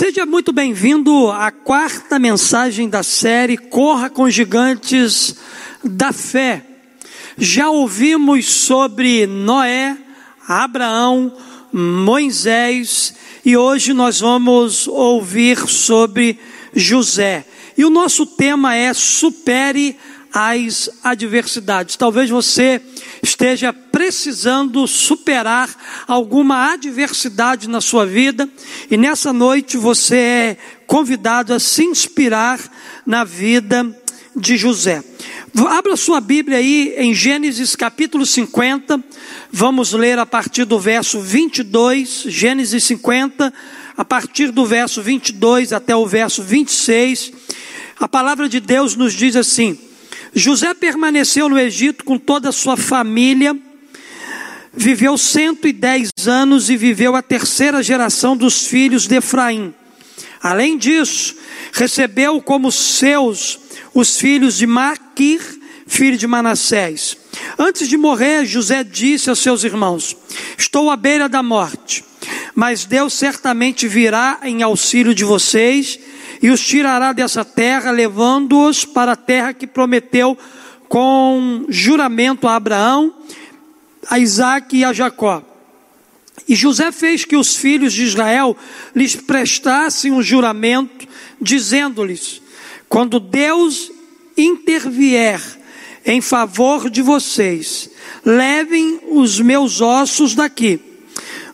Seja muito bem-vindo à quarta mensagem da série Corra com Gigantes da Fé. Já ouvimos sobre Noé, Abraão, Moisés e hoje nós vamos ouvir sobre José. E o nosso tema é supere as adversidades. Talvez você esteja precisando superar alguma adversidade na sua vida e nessa noite você é convidado a se inspirar na vida de José. Abra sua Bíblia aí em Gênesis capítulo 50, vamos ler a partir do verso 22, Gênesis 50, a partir do verso 22 até o verso 26. A palavra de Deus nos diz assim: José permaneceu no Egito com toda a sua família, viveu 110 anos e viveu a terceira geração dos filhos de Efraim. Além disso, recebeu como seus os filhos de Maquir, filho de Manassés. Antes de morrer, José disse aos seus irmãos: Estou à beira da morte, mas Deus certamente virá em auxílio de vocês e os tirará dessa terra, levando-os para a terra que prometeu com juramento a Abraão, a Isaac e a Jacó. E José fez que os filhos de Israel lhes prestassem um juramento, dizendo-lhes: quando Deus intervier em favor de vocês, levem os meus ossos daqui.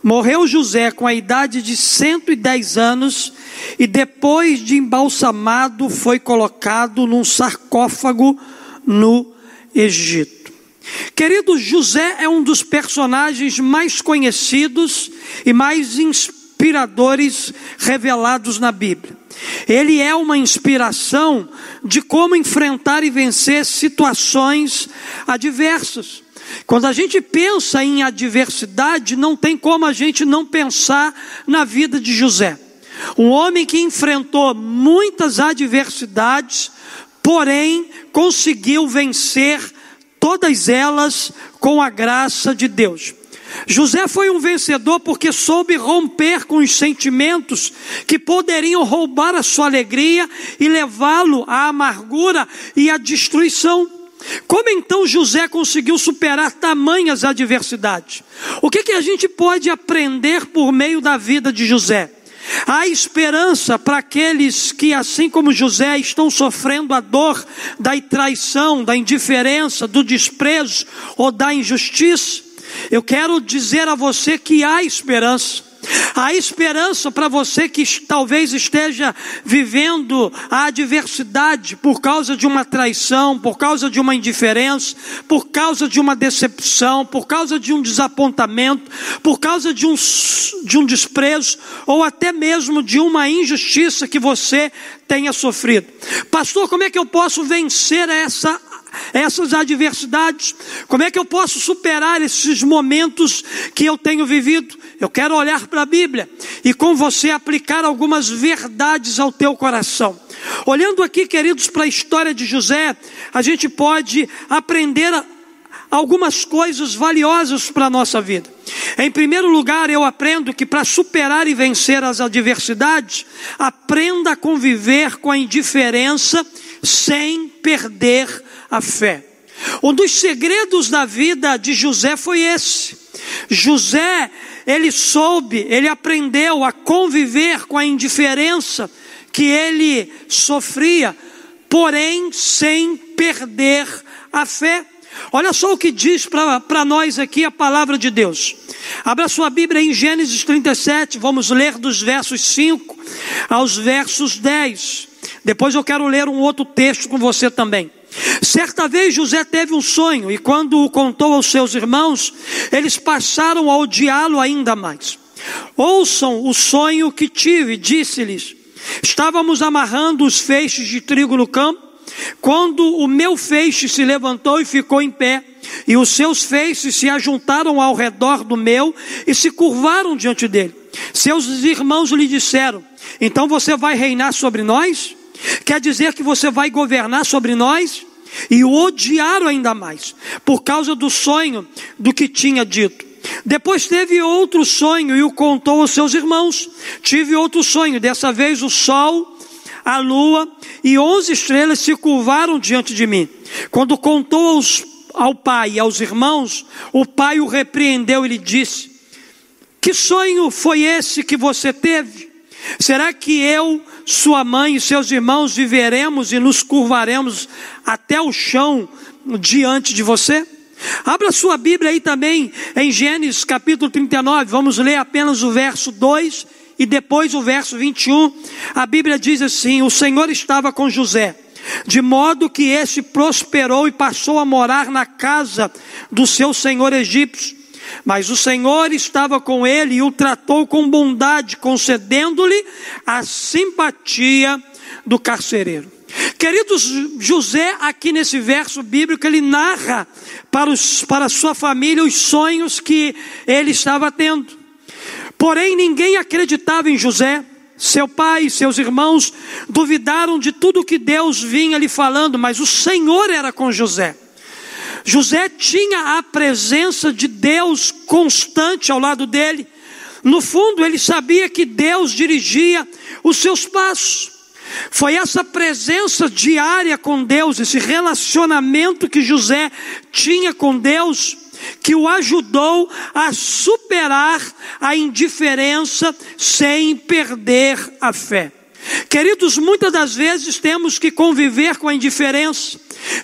Morreu José com a idade de 110 anos e depois de embalsamado foi colocado num sarcófago no Egito. Querido, José é um dos personagens mais conhecidos e mais inspiradores revelados na Bíblia. Ele é uma inspiração de como enfrentar e vencer situações adversas. Quando a gente pensa em adversidade, não tem como a gente não pensar na vida de José. Um homem que enfrentou muitas adversidades, porém conseguiu vencer todas elas com a graça de Deus. José foi um vencedor porque soube romper com os sentimentos que poderiam roubar a sua alegria e levá-lo à amargura e à destruição. Como então José conseguiu superar tamanhas adversidades? O que, que a gente pode aprender por meio da vida de José? Há esperança para aqueles que, assim como José, estão sofrendo a dor da traição, da indiferença, do desprezo ou da injustiça. Eu quero dizer a você que há esperança. Há esperança para você que talvez esteja vivendo a adversidade por causa de uma traição, por causa de uma indiferença, por causa de uma decepção, por causa de um desapontamento, por causa de um, de um desprezo, ou até mesmo de uma injustiça que você tenha sofrido. Pastor, como é que eu posso vencer essa essas adversidades? Como é que eu posso superar esses momentos que eu tenho vivido? Eu quero olhar para a Bíblia e com você aplicar algumas verdades ao teu coração. Olhando aqui, queridos, para a história de José, a gente pode aprender algumas coisas valiosas para a nossa vida. Em primeiro lugar, eu aprendo que para superar e vencer as adversidades, aprenda a conviver com a indiferença sem perder a fé. Um dos segredos da vida de José foi esse. José, ele soube, ele aprendeu a conviver com a indiferença que ele sofria, porém sem perder a fé. Olha só o que diz para nós aqui a palavra de Deus. Abra sua Bíblia em Gênesis 37, vamos ler dos versos 5 aos versos 10. Depois eu quero ler um outro texto com você também. Certa vez José teve um sonho e quando o contou aos seus irmãos, eles passaram a odiá-lo ainda mais. Ouçam o sonho que tive, disse-lhes. Estávamos amarrando os feixes de trigo no campo, quando o meu feixe se levantou e ficou em pé, e os seus feixes se ajuntaram ao redor do meu e se curvaram diante dele. Seus irmãos lhe disseram: Então você vai reinar sobre nós? Quer dizer que você vai governar sobre nós? E o odiaram ainda mais, por causa do sonho do que tinha dito. Depois teve outro sonho e o contou aos seus irmãos. Tive outro sonho, dessa vez o sol, a lua e onze estrelas se curvaram diante de mim. Quando contou aos, ao pai e aos irmãos, o pai o repreendeu e lhe disse: Que sonho foi esse que você teve? Será que eu, sua mãe e seus irmãos viveremos e nos curvaremos até o chão diante de você? Abra sua Bíblia aí também em Gênesis capítulo 39, vamos ler apenas o verso 2 e depois o verso 21. A Bíblia diz assim: O Senhor estava com José, de modo que este prosperou e passou a morar na casa do seu senhor egípcio. Mas o Senhor estava com ele e o tratou com bondade, concedendo-lhe a simpatia do carcereiro. Queridos, José, aqui nesse verso bíblico, ele narra para, os, para sua família os sonhos que ele estava tendo. Porém, ninguém acreditava em José. Seu pai e seus irmãos duvidaram de tudo que Deus vinha lhe falando, mas o Senhor era com José. José tinha a presença de Deus constante ao lado dele. No fundo, ele sabia que Deus dirigia os seus passos. Foi essa presença diária com Deus, esse relacionamento que José tinha com Deus, que o ajudou a superar a indiferença sem perder a fé. Queridos, muitas das vezes temos que conviver com a indiferença,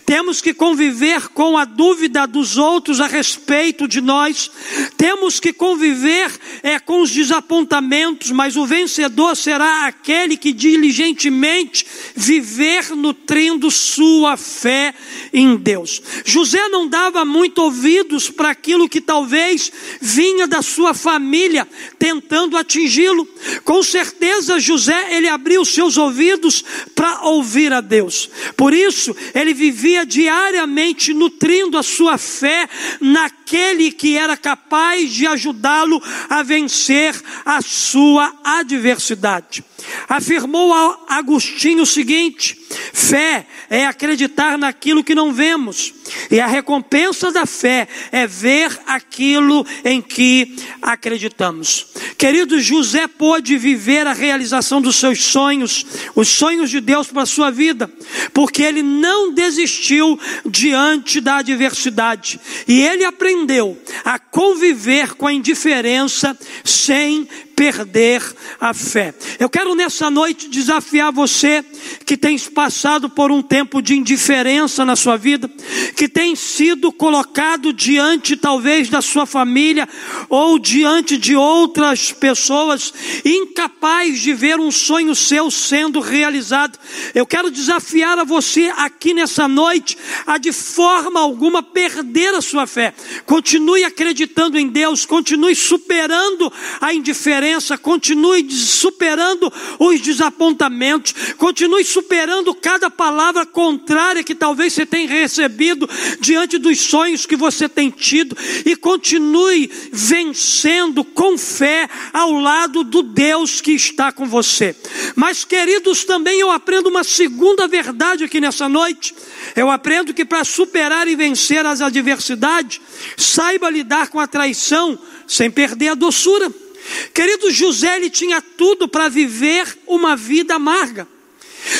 temos que conviver com a dúvida dos outros a respeito de nós, temos que conviver é, com os desapontamentos, mas o vencedor será aquele que diligentemente viver nutrindo sua fé em Deus. José não dava muito ouvidos para aquilo que talvez vinha da sua família tentando atingi-lo. Com certeza José ele abriu seus ouvidos para ouvir a Deus. Por isso ele vivia diariamente nutrindo a sua fé naquele que era capaz de ajudá-lo a vencer a sua adversidade. Afirmou Agostinho o seguinte: fé é acreditar naquilo que não vemos, e a recompensa da fé é ver aquilo em que acreditamos. Querido José pôde viver a realização dos seus sonhos, os sonhos de Deus para a sua vida, porque ele não desistiu diante da adversidade, e ele aprendeu a conviver com a indiferença sem perder a fé. Eu quero nessa noite desafiar você que tem passado por um tempo de indiferença na sua vida, que tem sido colocado diante talvez da sua família ou diante de outras pessoas, incapaz de ver um sonho seu sendo realizado. Eu quero desafiar a você aqui nessa noite a de forma alguma perder a sua fé. Continue acreditando em Deus, continue superando a indiferença continue superando os desapontamentos, continue superando cada palavra contrária que talvez você tenha recebido diante dos sonhos que você tem tido e continue vencendo com fé ao lado do Deus que está com você. Mas, queridos, também eu aprendo uma segunda verdade aqui nessa noite. Eu aprendo que para superar e vencer as adversidades, saiba lidar com a traição sem perder a doçura. Querido José, ele tinha tudo para viver uma vida amarga.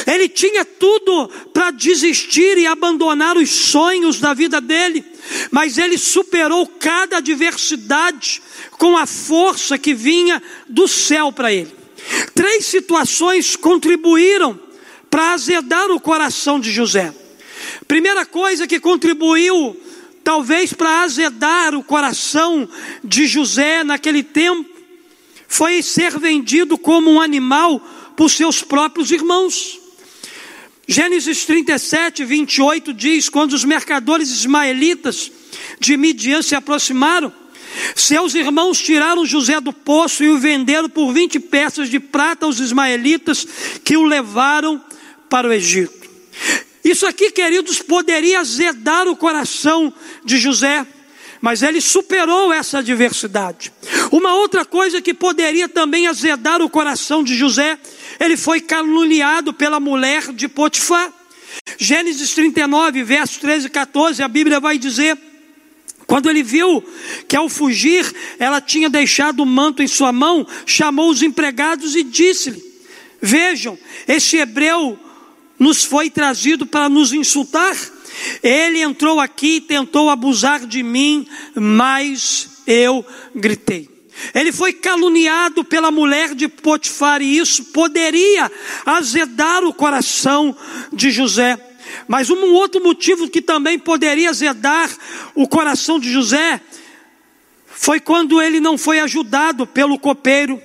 Ele tinha tudo para desistir e abandonar os sonhos da vida dele, mas ele superou cada adversidade com a força que vinha do céu para ele. Três situações contribuíram para azedar o coração de José. Primeira coisa que contribuiu, talvez, para azedar o coração de José naquele tempo, foi ser vendido como um animal por seus próprios irmãos. Gênesis 37, 28 diz: Quando os mercadores ismaelitas de Midian se aproximaram, seus irmãos tiraram José do poço e o venderam por 20 peças de prata aos ismaelitas que o levaram para o Egito. Isso aqui, queridos, poderia azedar o coração de José mas ele superou essa adversidade. Uma outra coisa que poderia também azedar o coração de José, ele foi caluniado pela mulher de Potifar. Gênesis 39, versos 13 e 14, a Bíblia vai dizer: Quando ele viu que ao fugir ela tinha deixado o manto em sua mão, chamou os empregados e disse-lhe: Vejam, este hebreu nos foi trazido para nos insultar. Ele entrou aqui e tentou abusar de mim, mas eu gritei. Ele foi caluniado pela mulher de Potifar e isso poderia azedar o coração de José. Mas um outro motivo que também poderia azedar o coração de José foi quando ele não foi ajudado pelo copeiro.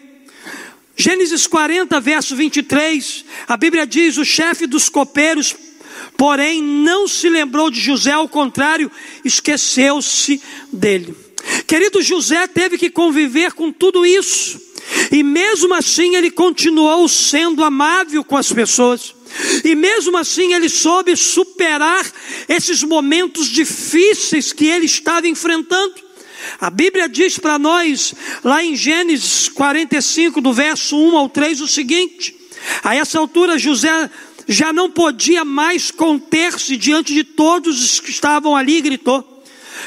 Gênesis 40, verso 23, a Bíblia diz: o chefe dos copeiros, porém, não se lembrou de José, ao contrário, esqueceu-se dele. Querido José teve que conviver com tudo isso, e mesmo assim ele continuou sendo amável com as pessoas. E mesmo assim ele soube superar esses momentos difíceis que ele estava enfrentando. A Bíblia diz para nós, lá em Gênesis 45, do verso 1 ao 3, o seguinte: a essa altura José já não podia mais conter-se diante de todos os que estavam ali e gritou: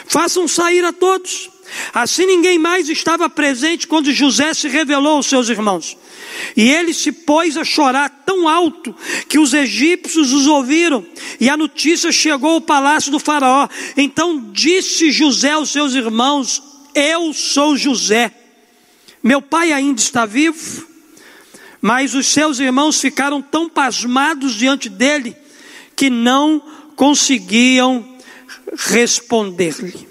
Façam sair a todos. Assim ninguém mais estava presente quando José se revelou aos seus irmãos. E ele se pôs a chorar tão alto que os egípcios os ouviram, e a notícia chegou ao palácio do Faraó. Então disse José aos seus irmãos: Eu sou José, meu pai ainda está vivo. Mas os seus irmãos ficaram tão pasmados diante dele que não conseguiam responder-lhe.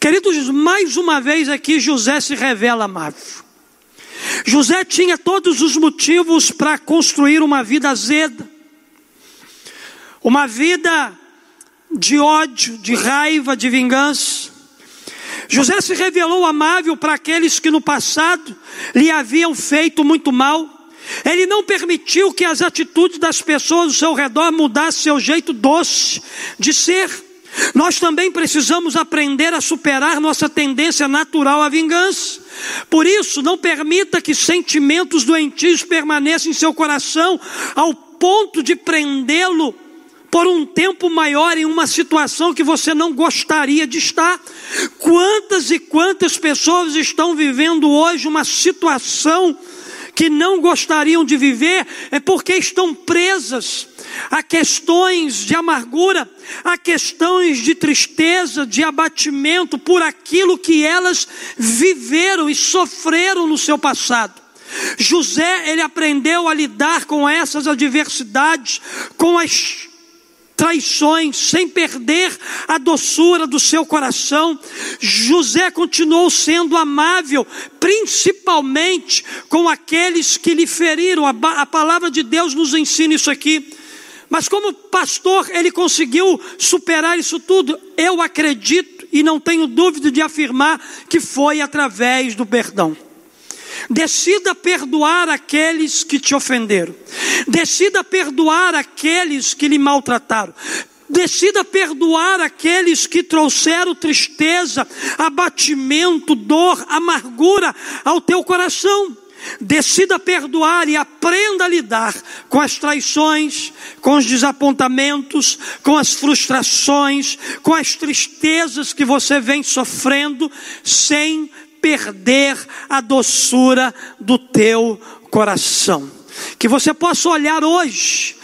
Queridos, mais uma vez aqui José se revela amável. José tinha todos os motivos para construir uma vida azeda, uma vida de ódio, de raiva, de vingança. José se revelou amável para aqueles que no passado lhe haviam feito muito mal. Ele não permitiu que as atitudes das pessoas ao seu redor mudassem seu jeito doce de ser. Nós também precisamos aprender a superar nossa tendência natural à vingança. Por isso, não permita que sentimentos doentios permaneçam em seu coração ao ponto de prendê-lo por um tempo maior em uma situação que você não gostaria de estar. Quantas e quantas pessoas estão vivendo hoje uma situação que não gostariam de viver é porque estão presas a questões de amargura, a questões de tristeza, de abatimento por aquilo que elas viveram e sofreram no seu passado. José, ele aprendeu a lidar com essas adversidades, com as traições, sem perder a doçura do seu coração. José continuou sendo amável, principalmente com aqueles que lhe feriram. A, palavra de Deus nos ensina isso aqui. Mas como pastor, ele conseguiu superar isso tudo. Eu acredito e não tenho dúvida de afirmar que foi através do perdão. Decida perdoar aqueles que te ofenderam. Decida perdoar aqueles que lhe maltrataram. Decida perdoar aqueles que trouxeram tristeza, abatimento, dor, amargura ao teu coração. Decida perdoar e aprenda a lidar com as traições, com os desapontamentos, com as frustrações, com as tristezas que você vem sofrendo, sem perder a doçura do teu coração. Que você possa olhar hoje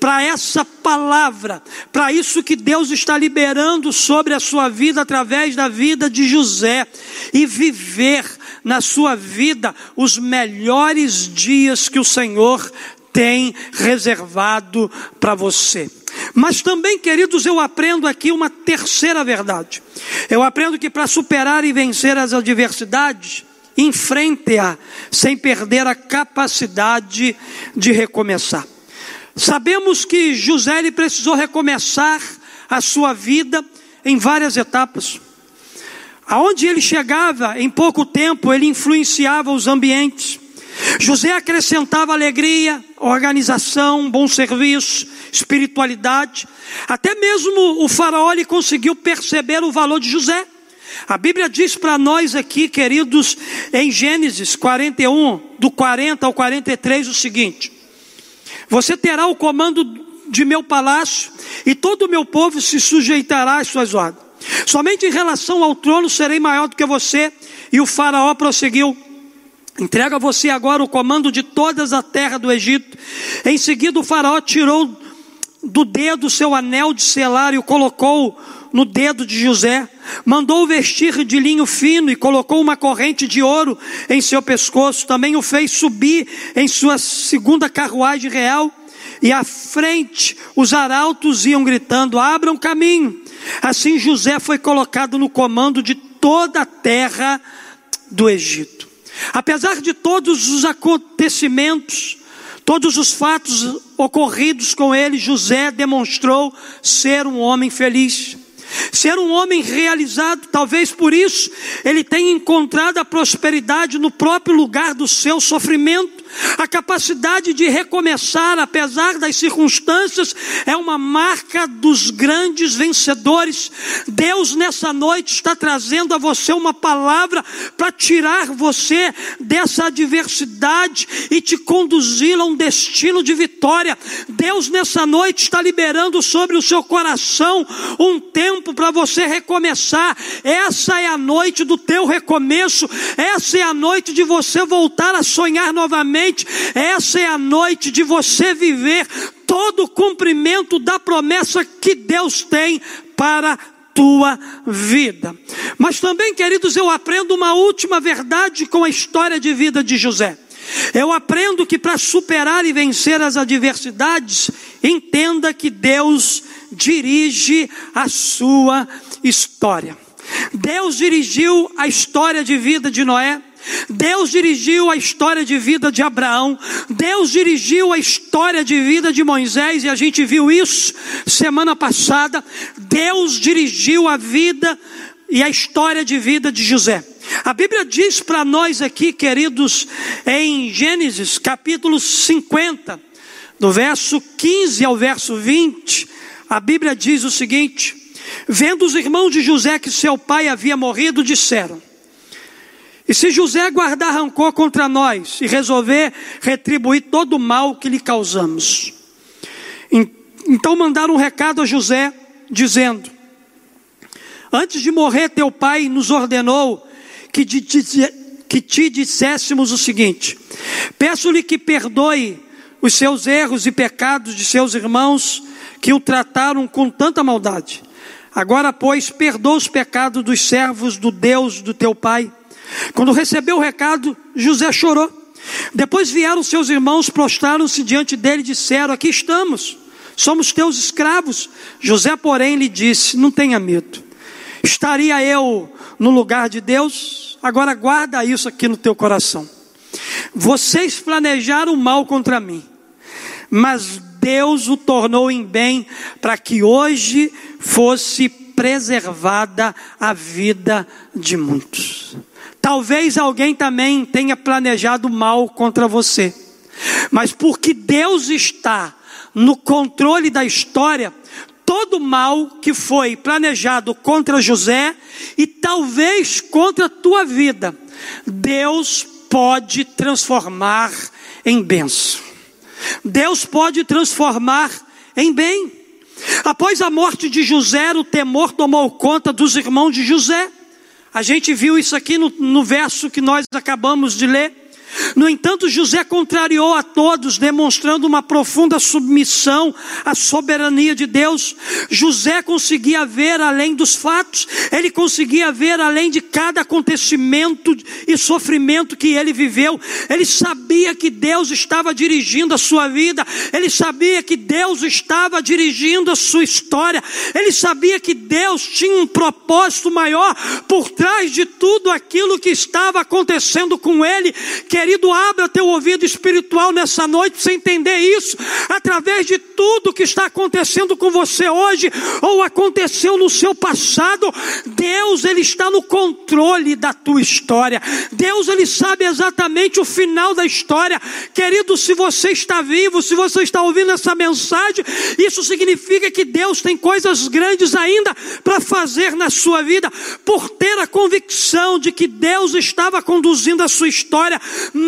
para essa palavra, para isso que Deus está liberando sobre a sua vida através da vida de José e viver na sua vida os melhores dias que o Senhor tem reservado para você. Mas também, queridos, eu aprendo aqui uma terceira verdade. Eu aprendo que para superar e vencer as adversidades, enfrente-a sem perder a capacidade de recomeçar. Sabemos que José precisou recomeçar a sua vida em várias etapas. Aonde ele chegava, em pouco tempo, ele influenciava os ambientes. José acrescentava alegria, organização, bom serviço, espiritualidade. Até mesmo o faraó ele conseguiu perceber o valor de José. A Bíblia diz para nós aqui, queridos, em Gênesis 41, do 40 ao 43, o seguinte: Você terá o comando de meu palácio, e todo o meu povo se sujeitará às suas ordens. Somente em relação ao trono serei maior do que você. E o Faraó prosseguiu: Entrega a você agora o comando de toda a terra do Egito. Em seguida, o Faraó tirou do dedo seu anel de selar e o colocou no dedo de José. Mandou vestir de linho fino e colocou uma corrente de ouro em seu pescoço. Também o fez subir em sua segunda carruagem real. E à frente os arautos iam gritando: Abram caminho. Assim José foi colocado no comando de toda a terra do Egito. Apesar de todos os acontecimentos, todos os fatos ocorridos com ele, José demonstrou ser um homem feliz. Ser um homem realizado, talvez por isso ele tenha encontrado a prosperidade no próprio lugar do seu sofrimento. A capacidade de recomeçar, apesar das circunstâncias, é uma marca dos grandes vencedores. Deus, nessa noite, está trazendo a você uma palavra para tirar você dessa adversidade e te conduzir a um destino de vitória. Deus, nessa noite, está liberando sobre o seu coração um tempo para você recomeçar. Essa é a noite do teu recomeço, essa é a noite de você voltar a sonhar novamente essa é a noite de você viver todo o cumprimento da promessa que Deus tem para tua vida. Mas também, queridos, eu aprendo uma última verdade com a história de vida de José. Eu aprendo que para superar e vencer as adversidades, entenda que Deus dirige a sua história. Deus dirigiu a história de vida de Noé, Deus dirigiu a história de vida de Abraão, Deus dirigiu a história de vida de Moisés, e a gente viu isso semana passada. Deus dirigiu a vida e a história de vida de José. A Bíblia diz para nós aqui, queridos, em Gênesis capítulo 50, do verso 15 ao verso 20, a Bíblia diz o seguinte: Vendo os irmãos de José que seu pai havia morrido, disseram: e se José guardar rancor contra nós e resolver retribuir todo o mal que lhe causamos, então mandaram um recado a José, dizendo: Antes de morrer, teu pai nos ordenou que te, que te disséssemos o seguinte: Peço-lhe que perdoe os seus erros e pecados de seus irmãos que o trataram com tanta maldade. Agora, pois, perdoa os pecados dos servos do Deus do teu pai quando recebeu o recado, José chorou. Depois vieram seus irmãos, prostraram-se diante dele e disseram: Aqui estamos, somos teus escravos. José, porém, lhe disse: Não tenha medo. Estaria eu no lugar de Deus? Agora guarda isso aqui no teu coração. Vocês planejaram mal contra mim, mas Deus o tornou em bem para que hoje fosse preservada a vida de muitos. Talvez alguém também tenha planejado mal contra você, mas porque Deus está no controle da história, todo mal que foi planejado contra José e talvez contra a tua vida, Deus pode transformar em benção. Deus pode transformar em bem. Após a morte de José, o temor tomou conta dos irmãos de José. A gente viu isso aqui no, no verso que nós acabamos de ler. No entanto, José contrariou a todos, demonstrando uma profunda submissão à soberania de Deus. José conseguia ver além dos fatos, ele conseguia ver além de cada acontecimento e sofrimento que ele viveu. Ele sabia que Deus estava dirigindo a sua vida, ele sabia que Deus estava dirigindo a sua história, ele sabia que Deus tinha um propósito maior por trás de tudo aquilo que estava acontecendo com ele. Que Querido, abra teu ouvido espiritual nessa noite para você entender isso. Através de tudo que está acontecendo com você hoje, ou aconteceu no seu passado, Deus, Ele está no controle da tua história. Deus, Ele sabe exatamente o final da história. Querido, se você está vivo, se você está ouvindo essa mensagem, isso significa que Deus tem coisas grandes ainda para fazer na sua vida, por ter a convicção de que Deus estava conduzindo a sua história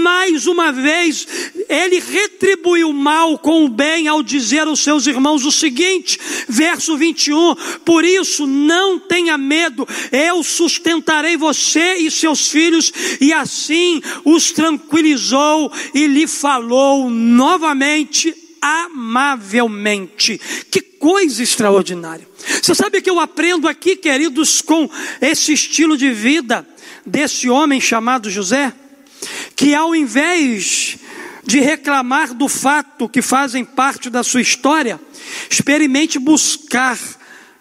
mais uma vez, ele retribuiu mal com o bem ao dizer aos seus irmãos o seguinte, verso 21, por isso não tenha medo, eu sustentarei você e seus filhos, e assim os tranquilizou e lhe falou novamente amavelmente. Que coisa extraordinária. Você sabe que eu aprendo aqui, queridos, com esse estilo de vida desse homem chamado José? Que ao invés de reclamar do fato que fazem parte da sua história, experimente buscar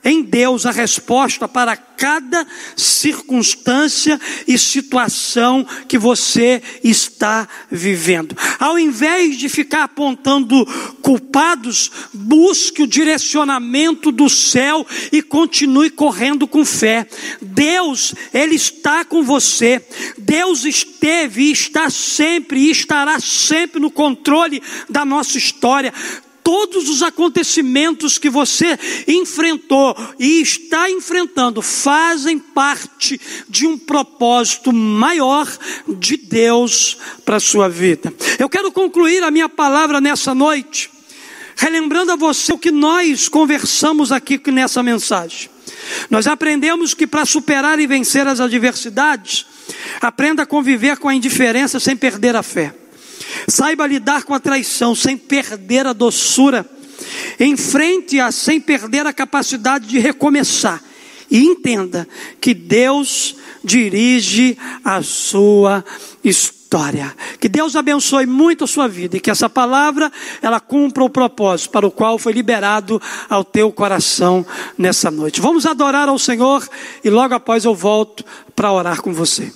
em Deus a resposta para cada circunstância e situação que você está vivendo. Ao invés de ficar apontando culpados, busque o direcionamento do céu e continue correndo com fé. Deus, Ele está com você. Deus esteve e está sempre e estará sempre no controle da nossa história todos os acontecimentos que você enfrentou e está enfrentando fazem parte de um propósito maior de Deus para a sua vida. Eu quero concluir a minha palavra nessa noite, relembrando a você o que nós conversamos aqui nessa mensagem. Nós aprendemos que para superar e vencer as adversidades, aprenda a conviver com a indiferença sem perder a fé. Saiba lidar com a traição sem perder a doçura. Enfrente-a sem perder a capacidade de recomeçar. E entenda que Deus dirige a sua história. Que Deus abençoe muito a sua vida e que essa palavra ela cumpra o propósito para o qual foi liberado ao teu coração nessa noite. Vamos adorar ao Senhor e logo após eu volto para orar com você.